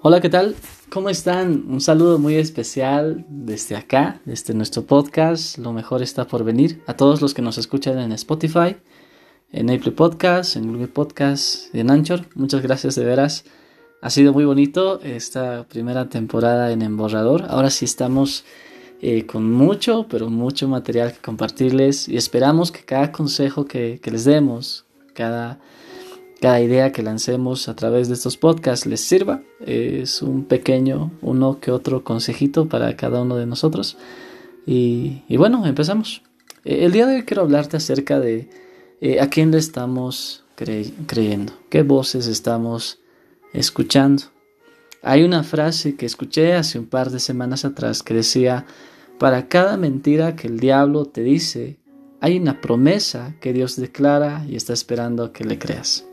Hola, ¿qué tal? ¿Cómo están? Un saludo muy especial desde acá, desde nuestro podcast. Lo mejor está por venir. A todos los que nos escuchan en Spotify, en Apple Podcast, en Google Podcast y en Anchor. Muchas gracias de veras. Ha sido muy bonito esta primera temporada en Emborrador. Ahora sí estamos eh, con mucho, pero mucho material que compartirles y esperamos que cada consejo que, que les demos, cada cada idea que lancemos a través de estos podcasts les sirva. Es un pequeño, uno que otro consejito para cada uno de nosotros. Y, bueno, empezamos. Eh, el día de hoy quiero hablarte acerca de eh, a quién le estamos creyendo, qué voces estamos escuchando. Hay una frase que escuché hace un par de semanas atrás que decía, para cada mentira que el diablo te dice, hay una promesa que Dios declara y está esperando que le creas.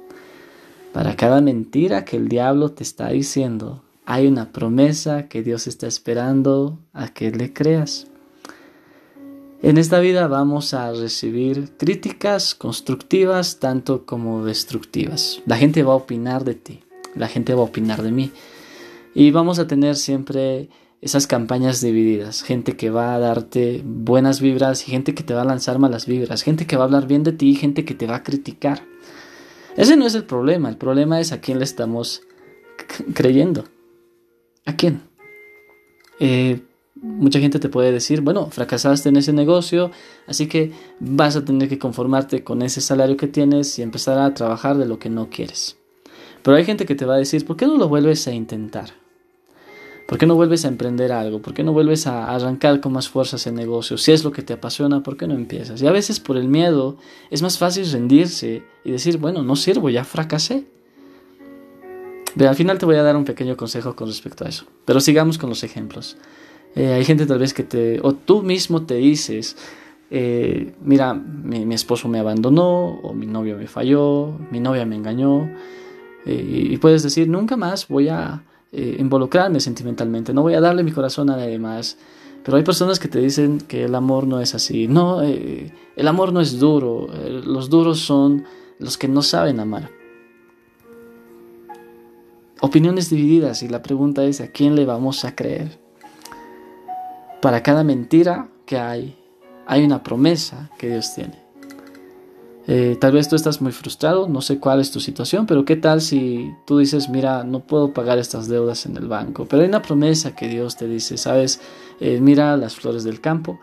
Para cada mentira que el diablo te está diciendo, hay una promesa que Dios está esperando a que le creas. En esta vida vamos a recibir críticas constructivas tanto como destructivas. La gente va a opinar de ti, la gente va a opinar de mí. Y vamos a tener siempre esas campañas divididas, gente que va a darte buenas vibras y gente que te va a lanzar malas vibras, gente que va a hablar bien de ti y gente que te va a criticar. Ese no es el problema, el problema es a quién le estamos creyendo. ¿A quién? Eh, mucha gente te puede decir, bueno, fracasaste en ese negocio, así que vas a tener que conformarte con ese salario que tienes y empezar a trabajar de lo que no quieres. Pero hay gente que te va a decir, ¿por qué no lo vuelves a intentar? ¿Por qué no vuelves a emprender algo? ¿Por qué no vuelves a arrancar con más fuerzas el negocio? Si es lo que te apasiona, ¿por qué no empiezas? Y a veces por el miedo es más fácil rendirse y decir, bueno, no sirvo, ya fracasé. Pero al final te voy a dar un pequeño consejo con respecto a eso. Pero sigamos con los ejemplos. Eh, hay gente tal vez que te, o tú mismo te dices, eh, mira, mi, esposo me abandonó, o mi novio me falló, mi novia me engañó, eh, y puedes decir, nunca más voy a eh, involucrarme sentimentalmente, no voy a darle mi corazón a nadie más. Pero hay personas que te dicen que el amor no es así. No, eh, el amor no es duro. Eh, los duros son los que no saben amar. Opiniones divididas y la pregunta es a quién le vamos a creer. Para cada mentira que hay, hay una promesa que Dios tiene. Eh, tal vez tú estás muy frustrado, no sé cuál es tu situación, pero qué tal si tú dices, mira, no puedo pagar estas deudas en el banco, pero hay una promesa que Dios te dice, sabes, eh, mira las flores del campo,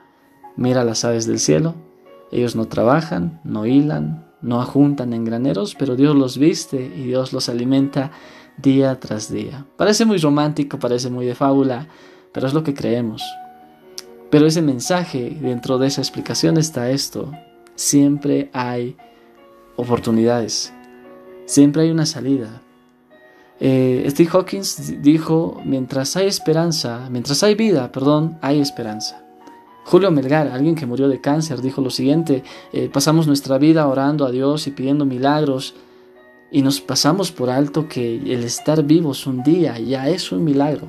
mira las aves del cielo, ellos no trabajan, no hilan, no ajuntan en graneros, pero Dios los viste y Dios los alimenta día tras día. Parece muy romántico, parece muy de fábula, pero es lo que creemos. Pero ese mensaje, dentro de esa explicación está esto, siempre hay oportunidades, siempre hay una salida. Eh, Steve Hawkins dijo, mientras hay esperanza, mientras hay vida, perdón, hay esperanza. Julio Melgar, alguien que murió de cáncer, dijo lo siguiente, eh, pasamos nuestra vida orando a Dios y pidiendo milagros y nos pasamos por alto que el estar vivos un día ya es un milagro.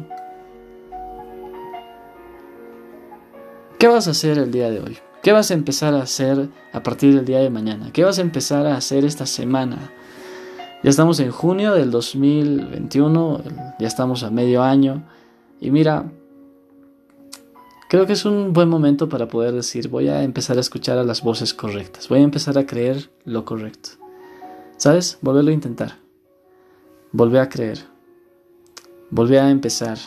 ¿Qué vas a hacer el día de hoy? ¿Qué vas a empezar a hacer a partir del día de mañana? ¿Qué vas a empezar a hacer esta semana? Ya estamos en junio del 2021, ya estamos a medio año y mira, creo que es un buen momento para poder decir, voy a empezar a escuchar a las voces correctas, voy a empezar a creer lo correcto. ¿Sabes? Volverlo a intentar. Volver a creer. Volver a empezar.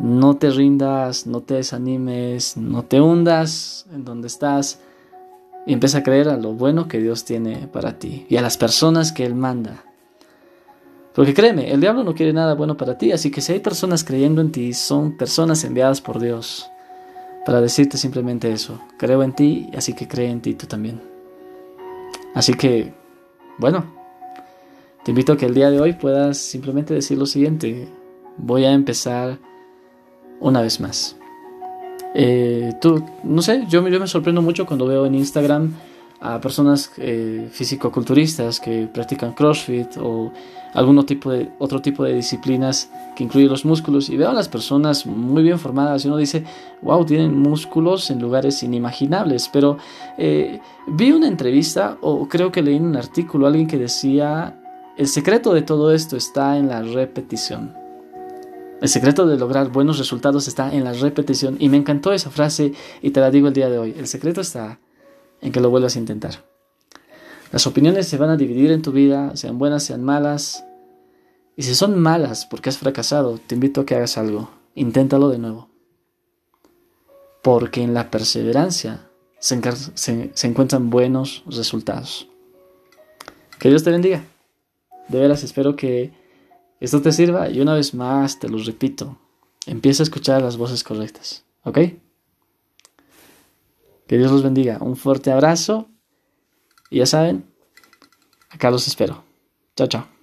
No te rindas, no te desanimes, no te hundas en donde estás. Y empieza a creer a lo bueno que Dios tiene para ti y a las personas que Él manda. Porque créeme, el diablo no quiere nada bueno para ti, así que si hay personas creyendo en ti, son personas enviadas por Dios para decirte simplemente eso. Creo en ti, así que cree en ti tú también. Así que, bueno, te invito a que el día de hoy puedas simplemente decir lo siguiente. Voy a empezar una vez más. Eh, tú, no sé, yo, me sorprendo mucho cuando veo en Instagram a personas eh, físico-culturistas que practican CrossFit o algún tipo de, otro tipo de disciplinas que incluyen los músculos y veo a las personas muy bien formadas y uno dice, wow, tienen músculos en lugares inimaginables, pero eh, vi una entrevista o creo que leí en un artículo alguien que decía, el secreto de todo esto está en la repetición. El secreto de lograr buenos resultados está en la repetición y me encantó esa frase y te la digo el día de hoy. El secreto está en que lo vuelvas a intentar. Las opiniones se van a dividir en tu vida, sean buenas, sean malas. Y si son malas porque has fracasado, te invito a que hagas algo. Inténtalo de nuevo. Porque en la perseverancia se, encuentran buenos resultados. Que Dios te bendiga. De veras espero que esto te sirva y una vez más te lo repito, empieza a escuchar las voces correctas, ¿ok? Que Dios los bendiga. Un fuerte abrazo y ya saben, acá los espero. Chao, chao.